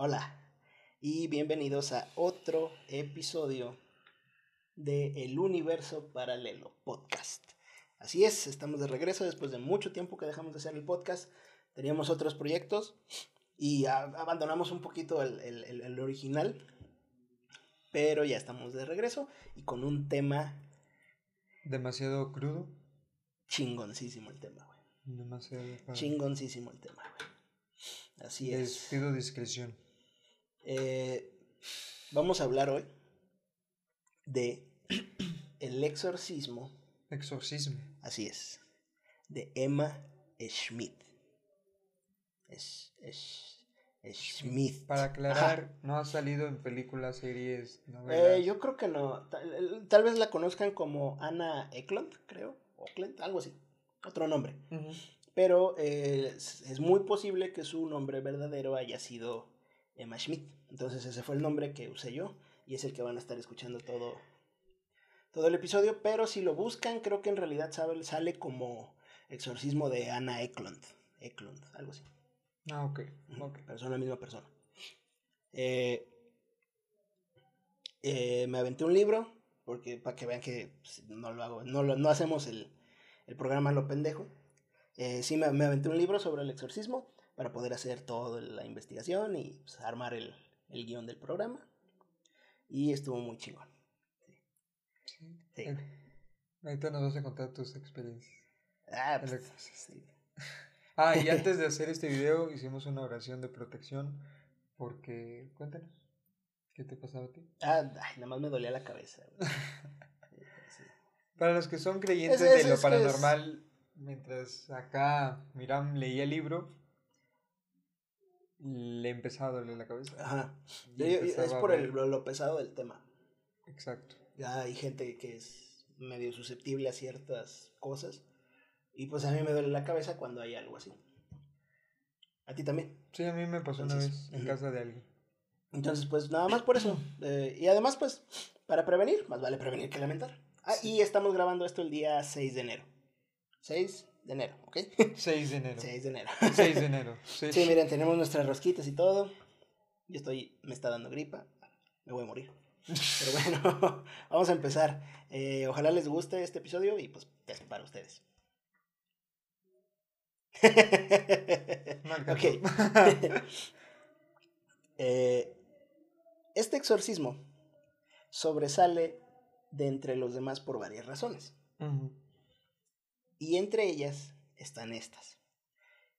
Hola y bienvenidos a otro episodio de El Universo Paralelo Podcast. Así es, estamos de regreso después de mucho tiempo que dejamos de hacer el podcast. Teníamos otros proyectos y abandonamos un poquito el, el original, pero ya estamos de regreso y con un tema... Demasiado crudo. Chingoncísimo el tema, güey. Demasiado. Chingoncísimo el tema, güey. Así es. Les pido discreción. Eh, vamos a hablar hoy de El exorcismo. Exorcismo. Así es. De Emma Schmidt. Es, es, Schmidt. Para aclarar, no ha salido en películas, series, novelas. Eh, yo creo que no. Tal, vez la conozcan como Anna Eklund, creo. Oakland, algo así. Otro nombre. Pero eh, es, muy posible que su nombre verdadero haya sido Emma Schmidt. Entonces ese fue el nombre que usé yo y es el que van a estar escuchando todo, todo el episodio. Pero si lo buscan, creo que en realidad sale como exorcismo de Anna Eklund. Eklund, algo así. Ah, ok. okay. Pero son la misma persona. Eh, eh, me aventé un libro, porque para que vean que pues, no lo hago, no, no hacemos el, el programa lo pendejo. Eh, sí, me, me, aventé un libro sobre el exorcismo para poder hacer toda la investigación y pues, armar el, el, guion del programa. Y estuvo muy chingón. Sí. sí. Ahorita nos vas a contar tus experiencias. Ah, pues, sí. ah, y antes de hacer este video hicimos una oración de protección porque, cuéntanos, ¿qué te pasaba a ti? Ah, nada más me dolía la cabeza. Para los que son creyentes de lo paranormal, mientras acá Miram leía el libro, le empezaba a doler la cabeza. Ajá. Es por el, lo, pesado del tema. Exacto. Ya hay gente que es medio susceptible a ciertas cosas. Y pues a mí me duele la cabeza cuando hay algo así. ¿A ti también? Sí, a mí me pasó una vez en casa de alguien. Entonces, pues nada más por eso. Eh, y además, pues, para prevenir, más vale prevenir que lamentar. Ah, y estamos grabando esto el día 6 de enero. 6 de enero, ¿ok? 6 de enero. 6 de enero. 6 de enero. Sí. sí, miren, tenemos nuestras rosquitas y todo. Yo estoy, me está dando gripa. Me voy a morir. Pero bueno, vamos a empezar. Eh, ojalá les guste este episodio y pues es para ustedes. ok. eh, este exorcismo sobresale de entre los demás por varias razones. Y entre ellas están estas.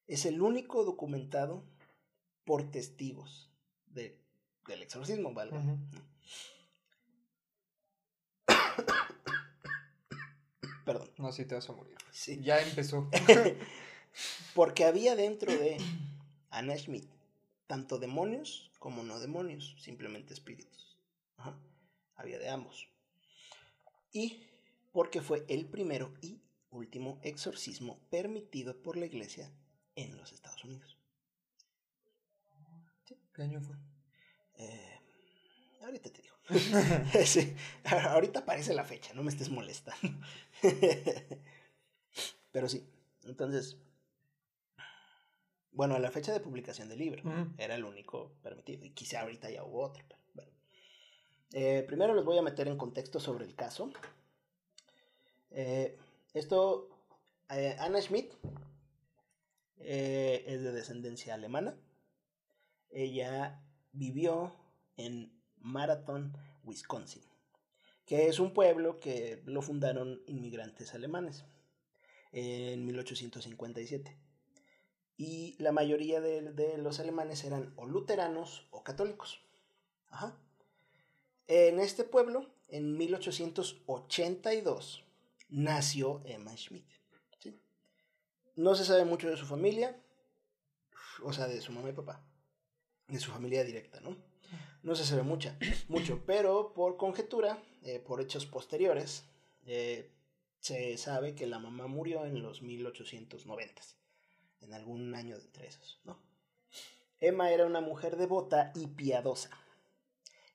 Es el único documentado por testigos del exorcismo, ¿vale? Perdón. No, si te vas a morir. Sí. Ya empezó. Porque había dentro de Anna Schmidt tanto demonios como no demonios, simplemente espíritus. Había de ambos. Y porque fue el primero y último exorcismo permitido por la iglesia en los Estados Unidos. ¿Qué año fue? Eh, ahorita te digo. sí, ahorita aparece la fecha, no me estés molestando. Pero sí, entonces, bueno, a la fecha de publicación del libro era el único permitido y quizá ahorita ya hubo otro. Pero bueno. Eh, primero les voy a meter en contexto sobre el caso. Eh, esto, eh, Anna Schmidt eh, es de descendencia alemana. Ella vivió en Marathon, Wisconsin, que es un pueblo que lo fundaron inmigrantes alemanes en 1857. Y la mayoría de, de los alemanes eran o luteranos o católicos. Ajá. En este pueblo, en 1882, nació Emma Schmidt. No se sabe mucho de su familia, o sea, de su mamá y papá, de su familia directa, ¿no? No se sabe mucha, mucho, pero por conjetura, eh, por hechos posteriores, eh, se sabe que la mamá murió en los 1890, en algún año de entre esos, ¿no? Emma era una mujer devota y piadosa,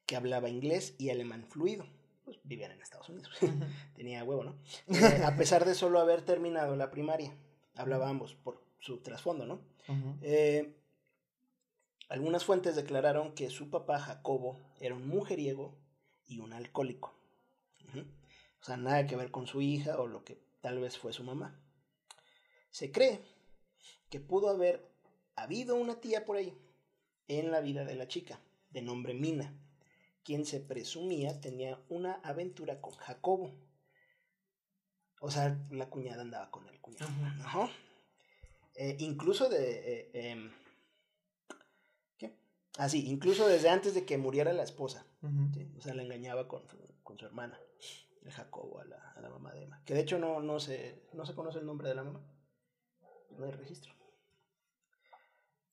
que hablaba inglés y alemán fluido pues, vivían en Estados Unidos. Tenía huevo, ¿no? Eh, a pesar de solo haber terminado la primaria. Hablaba ambos por su trasfondo, ¿no? Eh, Algunas fuentes declararon que su papá Jacobo era un mujeriego y un alcohólico. O sea, nada que ver con su hija o lo que tal vez fue su mamá. Se cree que pudo haber habido una tía por ahí en la vida de la chica, de nombre Mina, quien se presumía tenía una aventura con Jacobo. O sea, la cuñada andaba con el cuñado. Eh, incluso de... eh, em, ¿Qué? Ah, sí, incluso desde antes de que muriera la esposa. O sea, la engañaba con su, con su hermana, el Jacobo, a la, a la mamá de Emma. Que de hecho no, no, se, no se conoce el nombre de la mamá. No hay registro.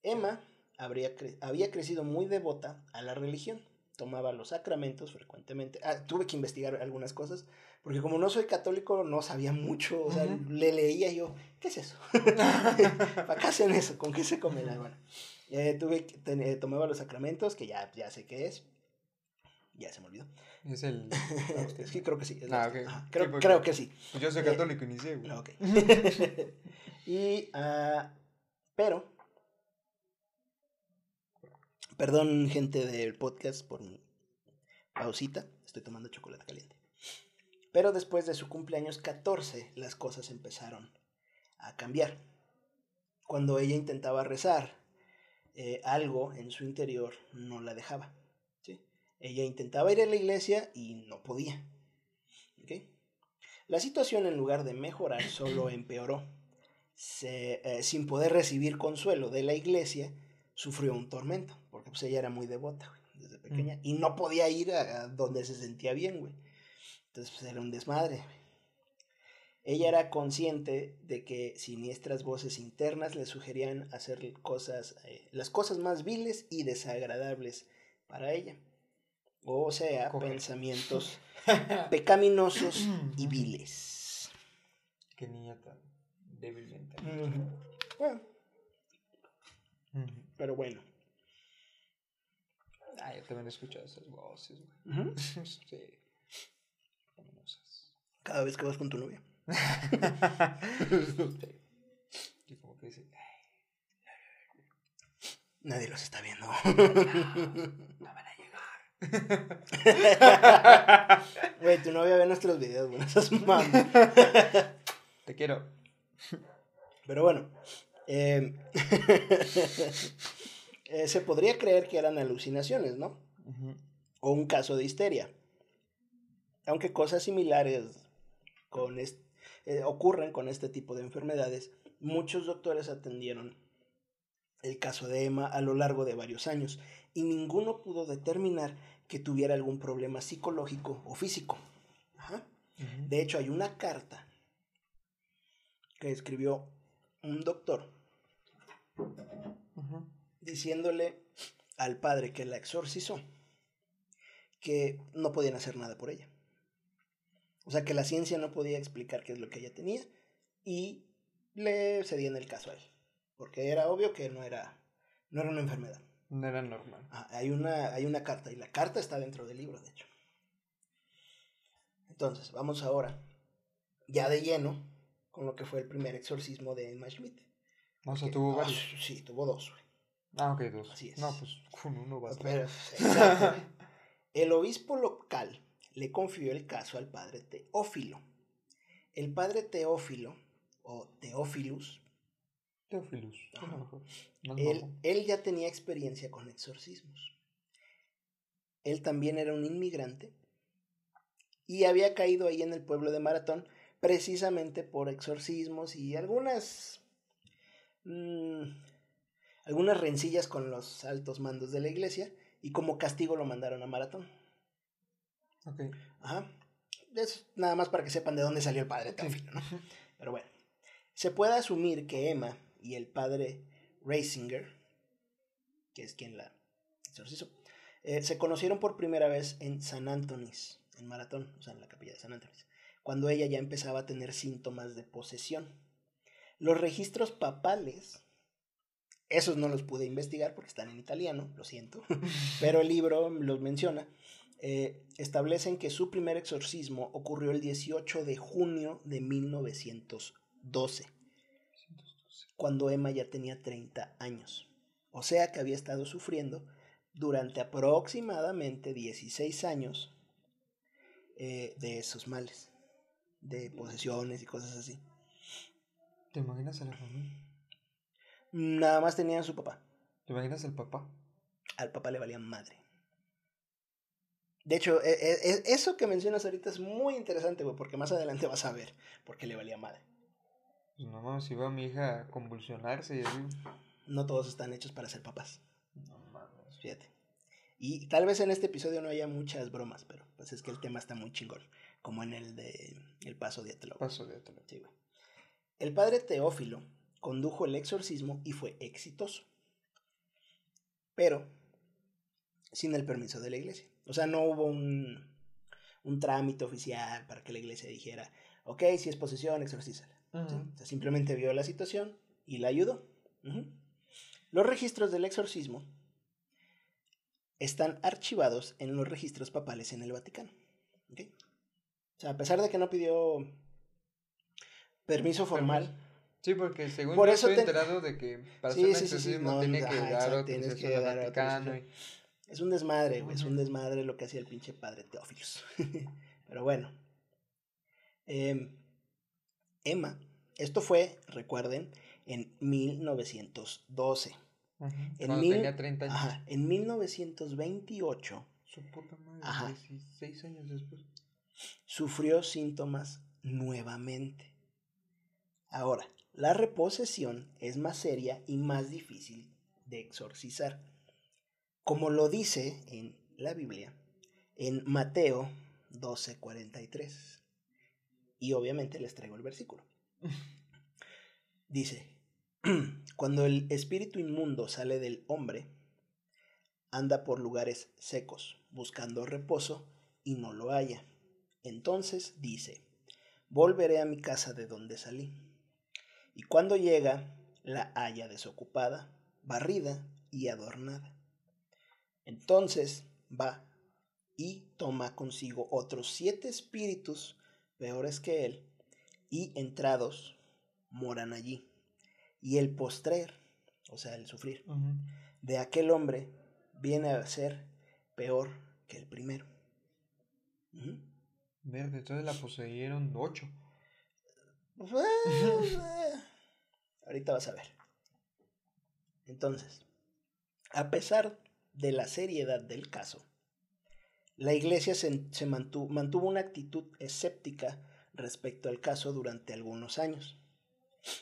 Emma habría cre- había crecido muy devota a la religión. Tomaba los sacramentos frecuentemente. Ah, tuve que investigar algunas cosas, porque como no soy católico, no sabía mucho. O sea, Ujú. le leía yo, ¿qué es eso? ¿Para qué hacen eso? ¿Con qué se come la bueno? Eh, tuve que, ten- eh, tomaba los sacramentos, que ya, ya sé qué es. Ya se me olvidó. Es el. Que creo que sí. Ah, hostia. ok. Ajá, Sí, creo, creo que sí. Yo soy Eh, católico y ni sé, güey. Ah, Ok. y, ah, pero, perdón gente del podcast por mi pausita, estoy tomando chocolate caliente. Pero después de su cumpleaños 14, las cosas empezaron a cambiar. Cuando ella intentaba rezar, eh, algo en su interior no la dejaba. Ella intentaba ir a la iglesia y no podía. La situación en lugar de mejorar solo empeoró. Eh, sin poder recibir consuelo de la iglesia, sufrió un tormento, pues ella era muy devota güey, desde pequeña y no podía ir a, a donde se sentía bien, güey. Entonces pues, era un desmadre. güey. Ella era consciente de que siniestras voces internas le sugerían hacer cosas, eh, las cosas más viles y desagradables para ella. O sea, pensamientos pecaminosos y viles. Qué niña tan débilmente. Bueno, Ujú. pero bueno. Ah, yo también he escuchado esas voces, güey. Sí. Pecaminosas. Cada vez que vas con tu novia. Y como que dice, "Ay, Nadie los está viendo. no van a llegar. Güey, tu novia ve nuestros videos, güey. Esas mames. Te quiero. Pero bueno. eh, eh, se podría creer que eran alucinaciones, ¿no? O un caso de histeria. Aunque cosas similares con eh, ocurren con este tipo de enfermedades, muchos doctores atendieron el caso de Emma a lo largo de varios años y ninguno pudo determinar que tuviera algún problema psicológico o físico. Ajá. De hecho, hay una carta que escribió un doctor Ujú. Diciéndole al padre que la exorcizó que no podían hacer nada por ella. O sea, que la ciencia no podía explicar qué es lo que ella tenía y le cedían el caso a él. Porque era obvio que no era, no era una enfermedad. No era normal. Ah, hay, una, hay una carta y la carta está dentro del libro, de hecho. Entonces, vamos ahora ya de lleno con lo que fue el primer exorcismo de Emma Schmidt. O sea, tuvo varios. Sí, tuvo dos. güey. Ah, ok, dos. Así es. No, pues con uno basta. Pero, exacto. El obispo local le confió el caso al padre Teófilo. El padre Teófilo, o Teófilus, Teófilus. Él, él ya tenía experiencia con exorcismos. Él también era un inmigrante y había caído ahí en el pueblo de Maratón precisamente por exorcismos y algunas mm, algunas rencillas con los altos mandos de la iglesia y como castigo lo mandaron a Maratón. Ok. Ajá. Es nada más para que sepan de dónde salió el padre Teófilo, ¿no? Pero bueno, se puede asumir que Emma y el padre Reisinger, que es quien la exorcizó, eh, se conocieron por primera vez en San Antonis, en Maratón, o sea, en la capilla de San Antonis, cuando ella ya empezaba a tener síntomas de posesión. Los registros papales, esos no los pude investigar porque están en italiano, lo siento, pero el libro los menciona. eh, establecen que su primer exorcismo ocurrió el 18 de junio de 1912, cuando Emma ya tenía 30 años. O sea que había estado sufriendo durante aproximadamente 16 años eh, de esos males, de posesiones y cosas así. ¿Te imaginas a la familia? Nada más tenía a su papá. ¿Te imaginas al papá? Al papá le valía madre. De hecho, e, e, e, eso que mencionas ahorita es muy interesante, güey, porque más adelante vas a ver por qué le valía madre. Pues no mames, si va a mi hija a convulsionarse y así. No todos están hechos para ser papás. No mames. Fíjate. Y tal vez en este episodio no haya muchas bromas, pero pues es que el tema está muy chingón. Como en el de El Paso de Atelo. Paso de Atelo. Sí, güey. El padre Teófilo condujo el exorcismo y fue exitoso. Pero sin el permiso de la iglesia. O sea, no hubo un, un trámite oficial para que la iglesia dijera, ok, si es posesión, exorcízala. o sea, simplemente vio la situación y la ayudó. Los registros del exorcismo están archivados en los registros papales en el Vaticano. ¿okay? O sea, a pesar de que no pidió permiso formal. Sí, porque según Por yo eso estoy enterado de que para hacer un exorcismo tiene que dar tienes que dar Vaticano y... Es un desmadre, güey. Es un desmadre lo que hacía el pinche padre Teófilos. Pero bueno. Em, Emma. Esto fue, recuerden, en 1912. En mil... tenía 30 años. Ajá, en 1928. Su puta madre, ajá, 16 años después. Sufrió síntomas nuevamente. Ahora, la reposesión es más seria y más difícil de exorcizar como lo dice en la Biblia, en Mateo 12:43. Y obviamente les traigo el versículo. Dice, cuando el espíritu inmundo sale del hombre, anda por lugares secos, buscando reposo, y no lo halla. Entonces dice, volveré a mi casa de donde salí. Y cuando llega, la halla desocupada, barrida y adornada. Entonces va y toma consigo otros siete espíritus peores que él, y entrados moran allí. Y el postrer, o sea, el sufrir, de aquel hombre viene a ser peor que el primero. entonces la poseyeron ocho. Ahorita vas a ver. Entonces, a pesar de la seriedad del caso, la Iglesia se, mantuvo, mantuvo una actitud escéptica respecto al caso durante algunos años.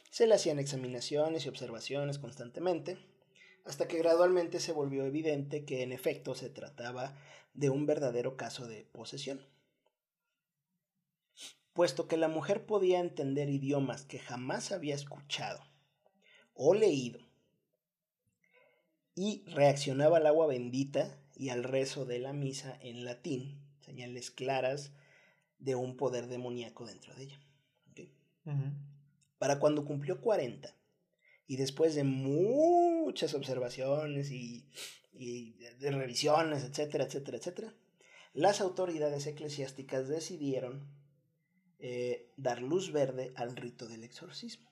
Se le hacían examinaciones y observaciones constantemente, hasta que gradualmente se volvió evidente que en efecto se trataba de un verdadero caso de posesión. Puesto que la mujer podía entender idiomas que jamás había escuchado o leído, y reaccionaba al agua bendita y al rezo de la misa en latín, señales claras de un poder demoníaco dentro de ella. Para cuando cumplió 40 y después de muchas observaciones y, de revisiones, etcétera, etcétera, etcétera, las autoridades eclesiásticas decidieron eh, dar luz verde al rito del exorcismo.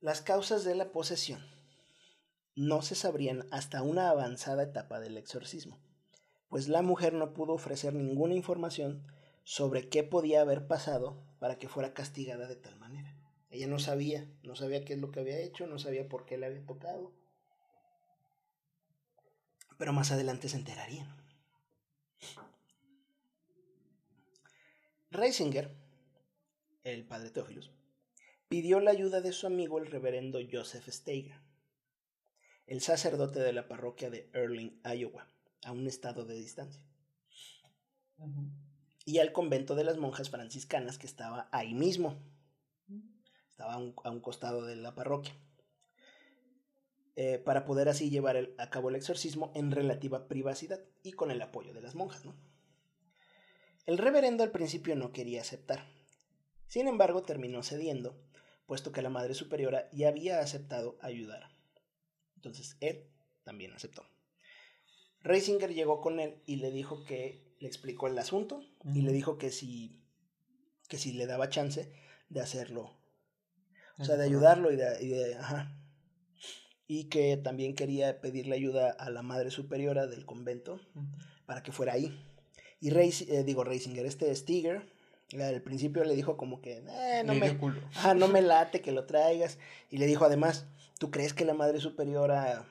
Las causas de la posesión no se sabrían hasta una avanzada etapa del exorcismo, pues la mujer no pudo ofrecer ninguna información sobre qué podía haber pasado para que fuera castigada de tal manera. Ella no sabía, no sabía qué es lo que había hecho, no sabía por qué le había tocado. Pero más adelante se enterarían. Reisinger, el padre Teófilos, pidió la ayuda de su amigo el reverendo Joseph Steiger el sacerdote de la parroquia de Erling, Iowa, a un estado de distancia. Y al convento de las monjas franciscanas que estaba ahí mismo. Estaba a un, costado de la parroquia. Eh, para poder así llevar a cabo el exorcismo en relativa privacidad y con el apoyo de las monjas. El reverendo al principio no quería aceptar. Sin embargo, terminó cediendo, puesto que la Madre Superiora ya había aceptado ayudar. Entonces él también aceptó. Reisinger llegó con él y le dijo que le explicó el asunto y le dijo que si, que si le daba chance de hacerlo. O sea, de ayudarlo y de, ajá. y que también quería pedirle ayuda a la madre superiora del convento para que fuera ahí. Y eh, digo, Reisinger, este Stiger, al principio le dijo como que, eh, no, me, ah, no me late que lo traigas. Y le dijo además, ¿tú crees que la madre superiora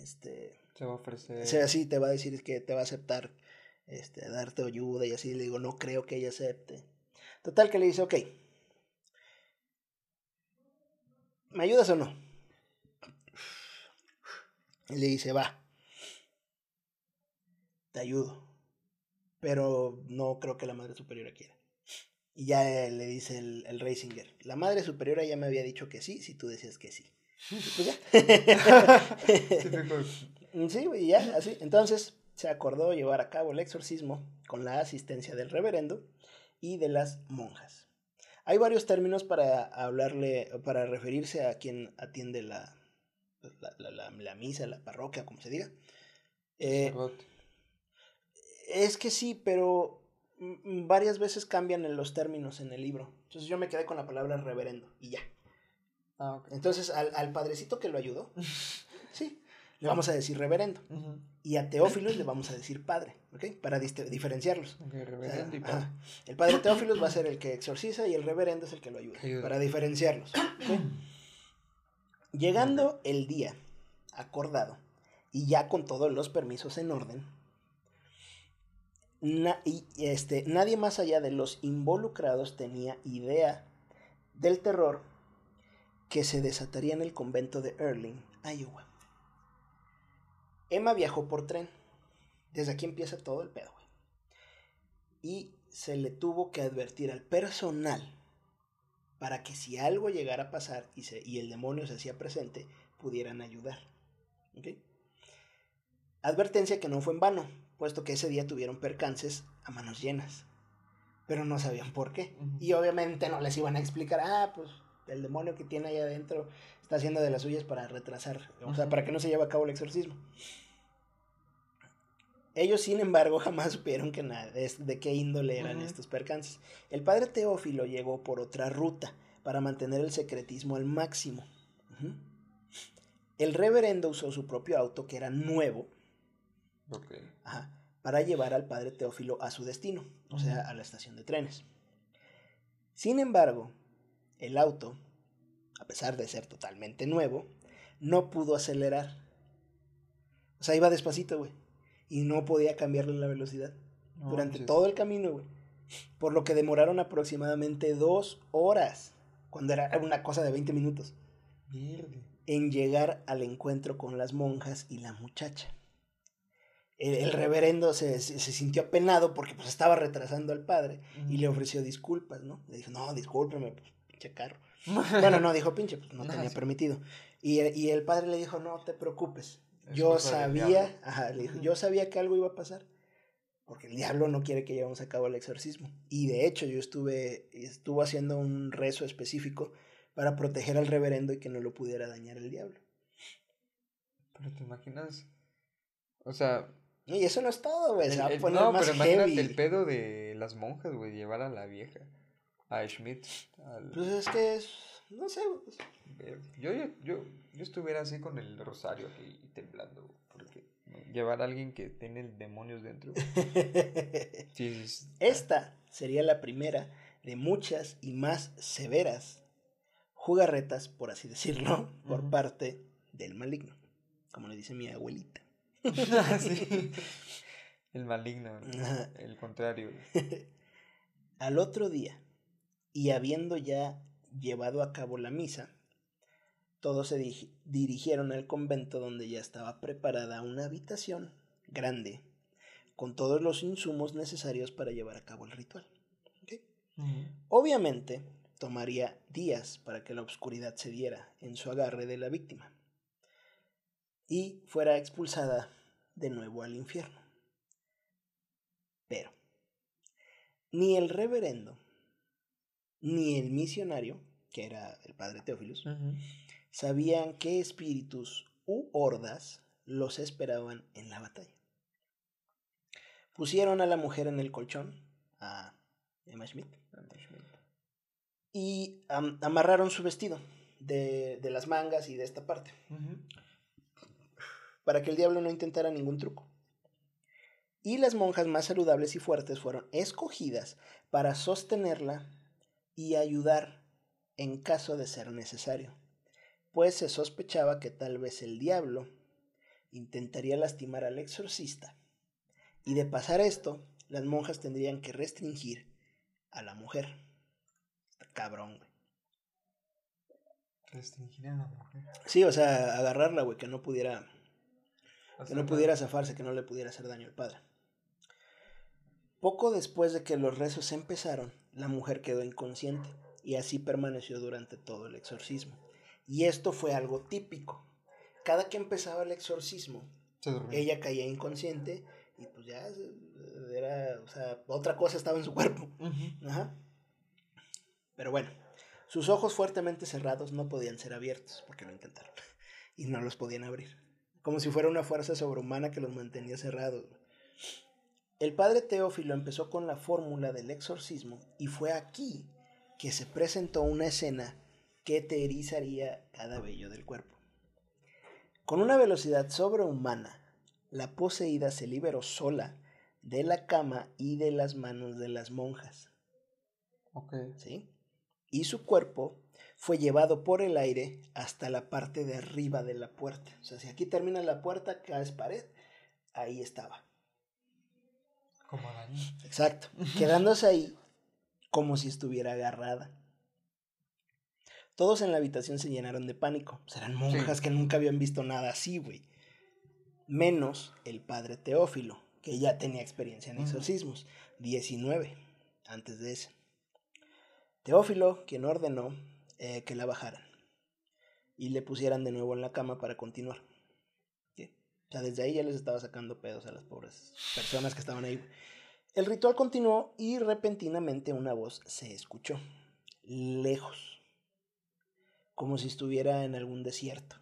este, se va a ofrecer? sea, así te va a decir que te va a aceptar, este, darte ayuda y así. Le digo, no creo que ella acepte. Total que le dice, ok, ¿me ayudas o no? Y le dice, va, te ayudo, pero no creo que la madre superiora quiera. Y ya le dice el, el Reisinger, la madre superiora ya me había dicho que sí, si tú decías que sí. pues ya. sí, y ya, así. Entonces se acordó llevar a cabo el exorcismo con la asistencia del reverendo y de las monjas. Hay varios términos para hablarle, para referirse a quien atiende la, la, misa, la parroquia, como se diga. Eh, es que sí, pero varias veces cambian en los términos en el libro. Entonces yo me quedé con la palabra reverendo y ya. Ah, Entonces al, al, padrecito que lo ayudó, sí, le vamos a decir reverendo. Y a Teófilos le vamos a decir padre, ¿ok? Para diferenciarlos. reverendo y padre. El padre Teófilos va a ser el que exorciza y el reverendo es el que lo ayuda, para diferenciarlos. Llegando el día acordado y ya con todos los permisos en orden, y este, nadie más allá de los involucrados tenía idea del terror que se desataría en el convento de Erling, Iowa. Emma viajó por tren. Desde aquí empieza todo el pedo, Y se le tuvo que advertir al personal para que si algo llegara a pasar y, y el demonio se hacía presente, pudieran ayudar. Advertencia que no fue en vano, puesto que ese día tuvieron percances a manos llenas, pero no sabían por qué. Y obviamente no les iban a explicar, ah, pues el demonio que tiene ahí adentro está haciendo de las suyas para retrasar, o sea, para que no se lleve a cabo el exorcismo. Ellos, sin embargo, jamás supieron que nada, de qué índole eran estos percances. El padre Teófilo llegó por otra ruta para mantener el secretismo al máximo. El reverendo usó su propio auto, que era nuevo, para llevar al padre Teófilo a su destino, o sea, a la estación de trenes. Sin embargo, el auto, a pesar de ser totalmente nuevo, no pudo acelerar. O sea, iba despacito, güey y no podía cambiarle la velocidad durante todo el camino, güey. Por lo que demoraron aproximadamente dos horas, cuando era una cosa de 20 minutos, en llegar al encuentro con las monjas y la muchacha. El, reverendo se, sintió apenado porque pues estaba retrasando al padre y le ofreció disculpas, ¿no? Le dijo, no, discúlpeme, pues, pinche carro. bueno, no, dijo pinche, pues no tenía permitido. Y, y el padre le dijo, no te preocupes, yo sabía, ajá, le dijo, yo sabía que algo iba a pasar, porque el diablo no quiere que llevemos a cabo el exorcismo. Y de hecho yo estuve, estuvo haciendo un rezo específico para proteger al reverendo y que no lo pudiera dañar el diablo. Pero te imaginas, o sea... Y eso no es todo, güey, no, pero imagínate el pedo de las monjas, güey, llevar a la vieja, a Schmidt. Pues es que es, no sé, pues, yo, yo, yo, estuviera así con el rosario aquí temblando, porque llevar a alguien que tiene demonios dentro. Esta sería la primera de muchas y más severas jugarretas, por así decirlo, por parte del maligno, como le dice mi abuelita. El maligno, el contrario. Al otro día, y habiendo ya llevado a cabo la misa, todos se dirigieron al convento donde ya estaba preparada una habitación grande con todos los insumos necesarios para llevar a cabo el ritual. Obviamente, tomaría días para que la oscuridad se diera en su agarre de la víctima y fuera expulsada de nuevo al infierno. Pero, ni el reverendo, ni el misionario, que era el padre Teófilos, sabían qué espíritus u hordas los esperaban en la batalla. Pusieron a la mujer en el colchón, a Emma Schmidt, y amarraron su vestido de, las mangas y de esta parte. Para que el diablo no intentara ningún truco. Y las monjas más saludables y fuertes fueron escogidas para sostenerla y ayudar en caso de ser necesario, pues se sospechaba que tal vez el diablo intentaría lastimar al exorcista. Y de pasar esto, las monjas tendrían que restringir a la mujer. Cabrón, güey. Restringir a la mujer. Sí, o sea, agarrarla, güey, que no pudiera. Que no pudiera zafarse, que no le pudiera hacer daño al padre. Poco después de que los rezos empezaron, la mujer quedó inconsciente y así permaneció durante todo el exorcismo. Y esto fue algo típico. Cada que empezaba el exorcismo, ella caía inconsciente y pues ya era, o sea, otra cosa estaba en su cuerpo. Ajá. Pero bueno, sus ojos fuertemente cerrados no podían ser abiertos, porque lo intentaron, y no los podían abrir, como si fuera una fuerza sobrehumana que los mantenía cerrados. El padre Teófilo empezó con la fórmula del exorcismo y fue aquí que se presentó una escena que te erizaría cada vello del cuerpo. Con una velocidad sobrehumana, la poseída se liberó sola de la cama y de las manos de las monjas. Ok. ¿sí? Y su cuerpo fue llevado por el aire hasta la parte de arriba de la puerta. O sea, si aquí termina la puerta, acá es pared, ahí estaba. Como araña. Exacto. Quedándose ahí como si estuviera agarrada. Todos en la habitación se llenaron de pánico. Serán monjas Sí. que nunca habían visto nada así, güey. Menos el padre Teófilo, que ya tenía experiencia en exorcismos. 19, antes de ese. Teófilo, quien ordenó eh, que la bajaran y le pusieran de nuevo en la cama para continuar. Sí. O sea, desde ahí ya les estaba sacando pedos a las pobres personas que estaban ahí. El ritual continuó y repentinamente una voz se escuchó, lejos, como si estuviera en algún desierto.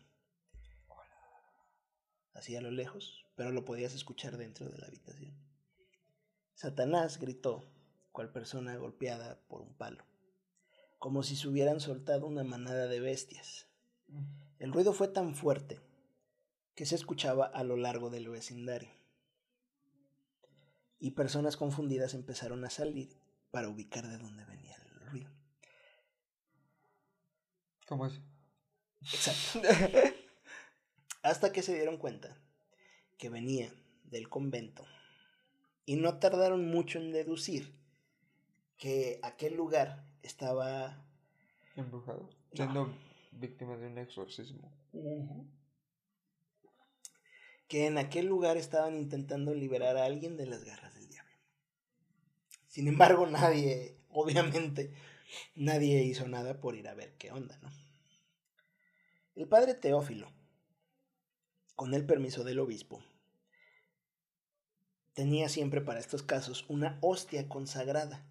Así a lo lejos, pero lo podías escuchar dentro de la habitación. Satanás gritó, cual persona golpeada por un palo, como si se hubieran soltado una manada de bestias. El ruido fue tan fuerte que se escuchaba a lo largo del vecindario. Y personas confundidas empezaron a salir para ubicar de dónde venía el ruido. ¿Cómo es? Exacto. Hasta que se dieron cuenta que venía del convento. Y no tardaron mucho en deducir que aquel lugar estaba Embrujado. Siendo víctima de un exorcismo. que en aquel lugar estaban intentando liberar a alguien de las garras del diablo. Sin embargo, nadie, obviamente, nadie hizo nada por ir a ver qué onda, ¿no? El padre Teófilo, con el permiso del obispo, tenía siempre para estos casos una hostia consagrada.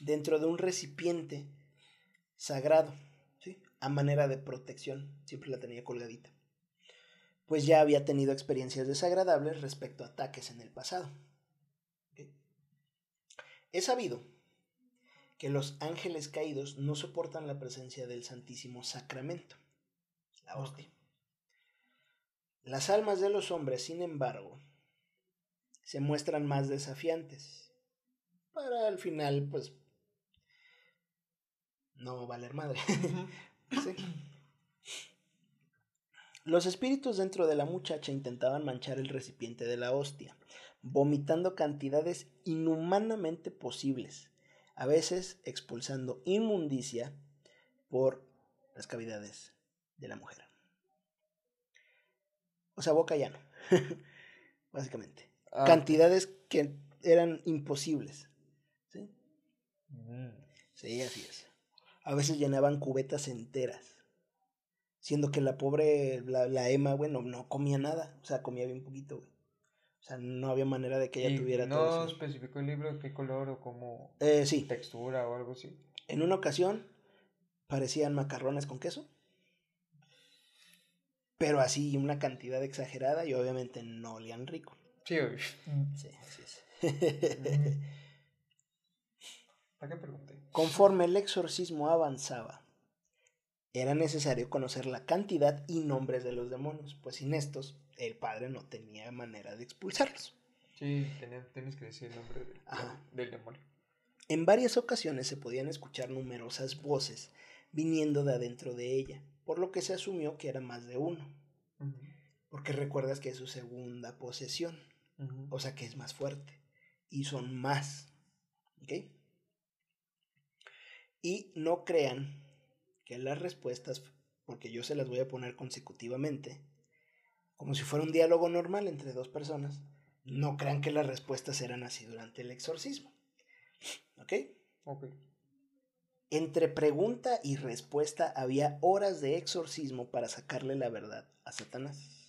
Dentro de un recipiente sagrado, ¿sí? a manera de protección, siempre la tenía colgadita, pues ya había tenido experiencias desagradables respecto a ataques en el pasado. ¿ok? Es sabido que los ángeles caídos no soportan la presencia del Santísimo Sacramento, la hostia. Las almas de los hombres, sin embargo, se muestran más desafiantes para al final, pues, no valer madre. Sí. Los espíritus dentro de la muchacha intentaban manchar el recipiente de la hostia, vomitando cantidades inhumanamente posibles, a veces expulsando inmundicia por las cavidades de la mujer. O sea, boca llana, básicamente. Ah, Cantidades que eran imposibles. ¿sí? mm. Sí, así es. A veces llenaban cubetas enteras. Siendo que la pobre, la, la Emma, bueno, no comía nada. O sea, comía bien poquito, güey. O sea, no había manera de que ella ¿Y tuviera no todo eso. especificó el libro qué color o como Eh, sí, textura o algo así? en una ocasión parecían macarrones con queso. Pero así, una cantidad exagerada y obviamente no olían rico. Sí. Sí, así es. ¿Para qué pregunté? Conforme el exorcismo avanzaba, era necesario conocer la cantidad y nombres de los demonios, pues sin estos el padre no tenía manera de expulsarlos. Sí, tienes que decir el nombre del, del demonio. En varias ocasiones se podían escuchar numerosas voces viniendo de adentro de ella, por lo que se asumió que era más de uno. Porque recuerdas que es su segunda posesión, o sea que es más fuerte, y son más. ¿Ok? Y no crean que las respuestas, porque yo se las voy a poner consecutivamente, como si fuera un diálogo normal entre dos personas, no crean que las respuestas eran así durante el exorcismo. ¿Ok? Ok. Entre pregunta y respuesta había horas de exorcismo para sacarle la verdad a Satanás.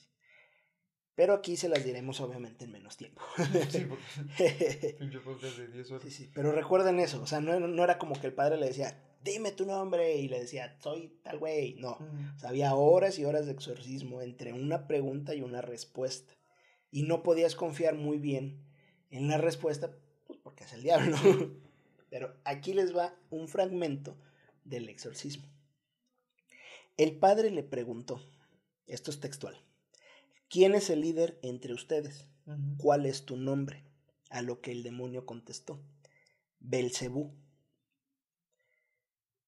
Pero aquí se las diremos obviamente en menos tiempo. Sí, porque de 10 horas. Sí, sí, pero recuerden eso, o sea, no, no, era como que el padre le decía, dime tu nombre, y le decía, soy tal güey, no. O sea, había horas y horas de exorcismo entre una pregunta y una respuesta. Y no podías confiar muy bien en la respuesta, pues porque es el diablo. Pero aquí les va un fragmento del exorcismo. El padre le preguntó, esto es textual, ¿quién es el líder entre ustedes? ¿Cuál es tu nombre? A lo que el demonio contestó, Belcebú.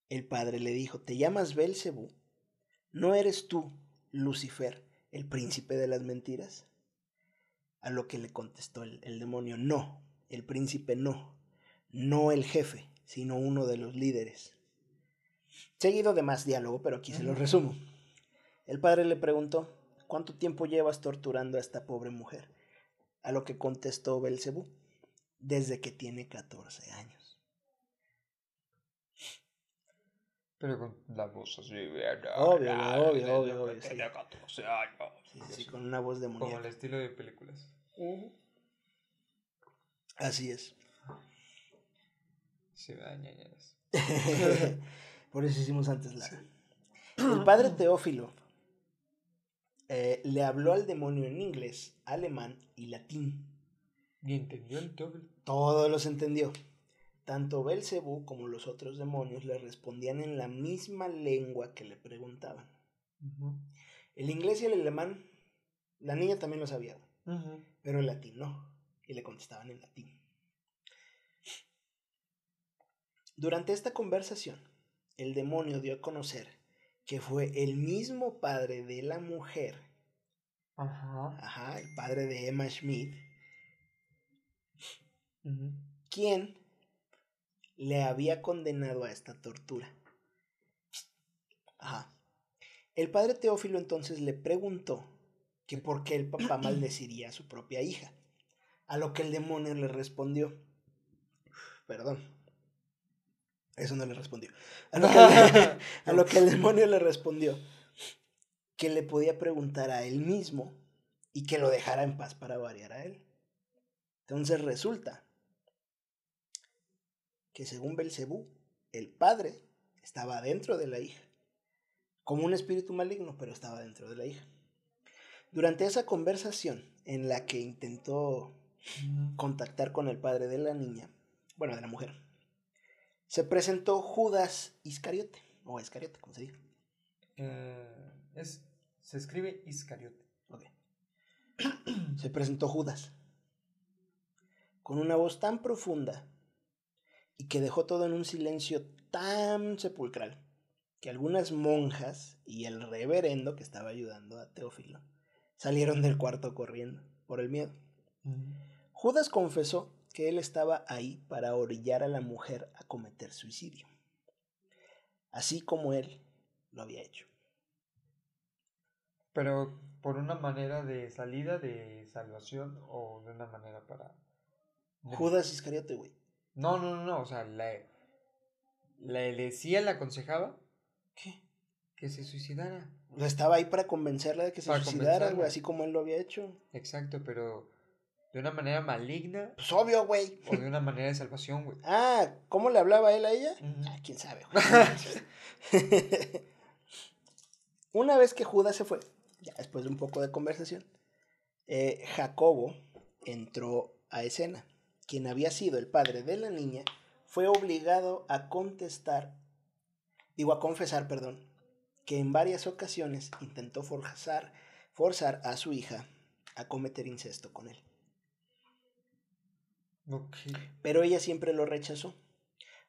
El padre le dijo, ¿te llamas Belcebú? ¿No eres tú, Lucifer, el príncipe de las mentiras? A lo que le contestó el, el demonio, no, el príncipe no no el jefe, sino uno de los líderes. Seguido de más diálogo, pero aquí se lo resumo. El padre le preguntó, ¿cuánto tiempo llevas torturando a esta pobre mujer? A lo que contestó Belcebú, desde que tiene 14 años. Pero con la voz así, obvio, obvio, obvio, obvio. Sí. 14 años. Sí, sí, con una voz de Como el estilo de películas. Así es. Sí, Por eso hicimos antes la. El padre Teófilo eh, le habló al demonio en inglés, alemán y latín. ¿Y entendió Teófilo? Todos los entendió. Tanto Belcebú como los otros demonios le respondían en la misma lengua que le preguntaban. El inglés y el alemán, la niña también lo sabía, pero el latín no, y le contestaban en latín. Durante esta conversación, el demonio dio a conocer que fue el mismo padre de la mujer, ajá, el padre de Emma Schmidt, quien le había condenado a esta tortura. Ajá. El padre Teófilo entonces le preguntó que por qué el papá maldeciría a su propia hija, a lo que el demonio le respondió, perdón, eso no le respondió. A lo, que, el demonio le respondió, que le podía preguntar a él mismo y que lo dejara en paz para variar a él. Entonces resulta que según Belcebú, el padre estaba dentro de la hija, como un espíritu maligno, pero estaba dentro de la hija. Durante esa conversación en la que intentó contactar con el padre de la niña, bueno, de la mujer, se presentó Judas Iscariote, o Iscariote, ¿cómo se dice? Eh, es, se escribe Iscariote. se presentó Judas, con una voz tan profunda y que dejó todo en un silencio tan sepulcral que algunas monjas y el reverendo que estaba ayudando a Teófilo salieron del cuarto corriendo por el miedo. Judas confesó que él estaba ahí para orillar a la mujer a cometer suicidio, así como él lo había hecho. Pero por una manera de salida, de salvación o de una manera para... Judas Iscariote, güey. No, no, no, no, o sea, la, la decía, la aconsejaba. ¿Qué? Que se suicidara. Estaba ahí para convencerla de que se suicidara, güey, así como él lo había hecho. Exacto, pero ¿De una manera maligna? Pues obvio, güey. ¿O de una manera de salvación, güey? Ah, ¿cómo le hablaba él a ella? Ah, quién sabe, güey. una vez que Judas se fue, ya después de un poco de conversación, eh, Jacobo entró a escena. Quien había sido el padre de la niña fue obligado a contestar, digo, a confesar, perdón, que en varias ocasiones intentó forzar, forzar a su hija a cometer incesto con él. Pero ella siempre lo rechazó,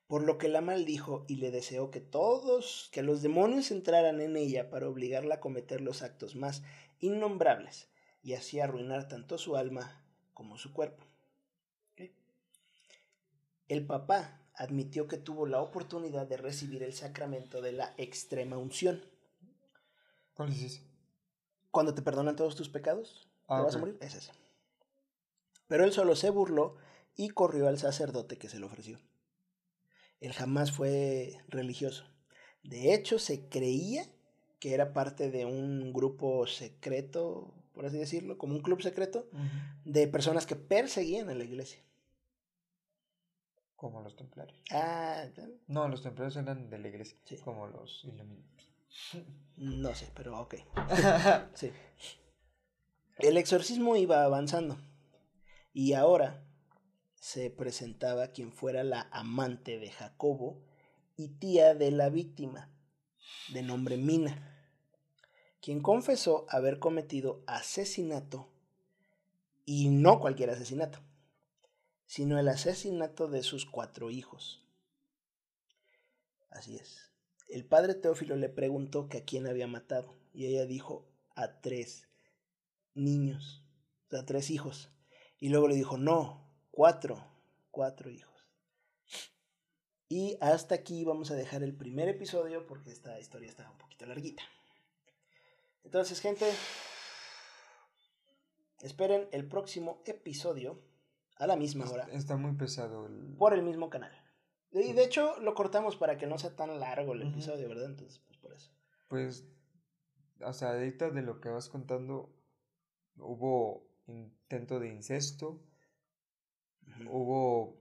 por lo que la maldijo y le deseó que todos, que los demonios entraran en ella para obligarla a cometer los actos más innombrables y así arruinar tanto su alma como su cuerpo. El papá admitió que tuvo la oportunidad de recibir el sacramento de la extrema unción. ¿Cuál es ese? Cuando te perdonan todos tus pecados, Ah, ¿te vas a morir? Es ese. Pero él solo se burló y corrió al sacerdote que se le ofreció. Él jamás fue religioso. De hecho, se creía que era parte de un grupo secreto, por así decirlo, como un club secreto, de personas que perseguían a la iglesia. Como los templarios. Ah, No, los templarios eran de la iglesia. Sí. Como los iluminados. no sé, pero ok. Sí. El exorcismo iba avanzando y ahora se presentaba quien fuera la amante de Jacobo y tía de la víctima, de nombre Mina, quien confesó haber cometido asesinato y no cualquier asesinato, sino el asesinato de sus cuatro hijos. Así es. El padre Teófilo le preguntó que a quién había matado y ella dijo a tres niños, o sea, tres hijos. Y luego le dijo, no, cuatro, cuatro hijos. Y hasta aquí vamos a dejar el primer episodio porque esta historia está un poquito larguita. Entonces, gente, esperen el próximo episodio a la misma hora Está, muy pesado el... por el mismo canal. Y de hecho lo cortamos para que no sea tan largo el episodio, ¿verdad? Entonces, pues por eso. Pues, o sea, ahorita de lo que vas contando, hubo intento de incesto. Hubo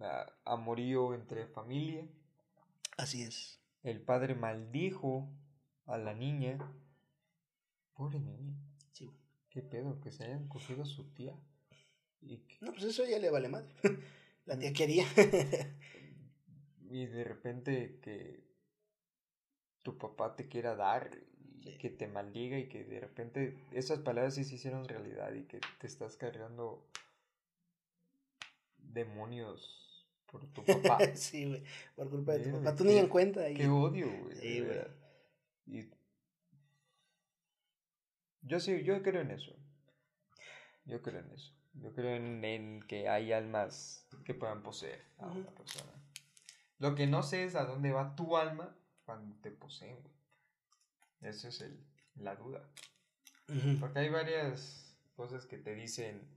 ah, amorío entre familia, Así es. el padre maldijo a la niña. Pobre niña, Sí, qué pedo, que se hayan cogido a su tía. Y, que- No, pues eso ya le vale madre. La tía quería. y de repente que tu papá te quiera dar y Sí. que te maldiga y que de repente esas palabras sí se hicieron realidad y que te estás cargando demonios por tu papá. sí, güey. Por culpa de tu papá. Tú ni en cuenta. Qué odio, güey. Sí, güey. Y yo sí, yo creo en eso. Yo creo en eso. Yo creo en, en que hay almas que puedan poseer a una persona. Lo que no sé es a dónde va tu alma cuando te poseen, güey. Esa es el, la duda. Porque hay varias cosas que te dicen,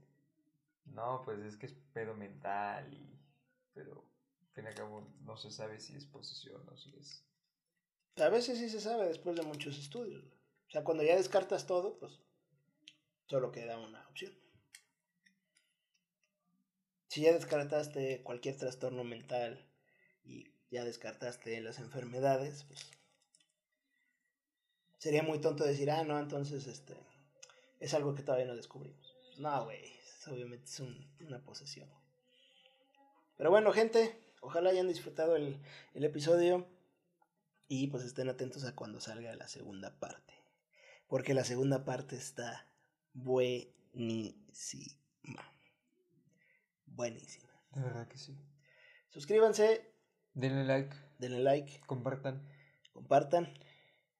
no, pues es que es pedo mental y... Pero, al fin y al cabo, no se sabe si es posesión o si es... A veces sí se sabe después de muchos estudios. O sea, cuando ya descartas todo, pues solo queda una opción. Si ya descartaste cualquier trastorno mental y ya descartaste las enfermedades, pues sería muy tonto decir, ah, no, entonces este es algo que todavía no descubrimos. No, güey, obviamente es un- una posesión. Pero bueno, gente, ojalá hayan disfrutado el, el episodio y pues estén atentos a cuando salga la segunda parte. Porque la segunda parte está buenísima. Buenísima. De verdad que sí. Suscríbanse, Denle like, denle like, compartan. compartan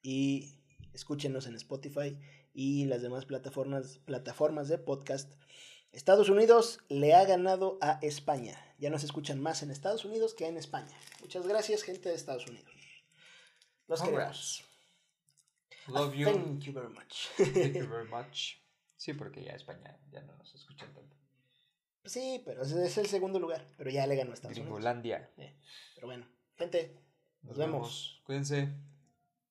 y escúchenos en Spotify y las demás plataformas, plataformas de podcast. Estados Unidos le ha ganado a España. Ya nos escuchan más en Estados Unidos que en España. Muchas gracias, gente de Estados Unidos. Los queremos. Love you. Thank you very much. Thank you very much. Sí, porque ya España ya no nos escuchan tanto. Sí, pero es el segundo lugar. Pero ya le ganó a Estados Unidos. Gringolandia. Eh, Pero bueno, gente, Nos vemos. Cuídense.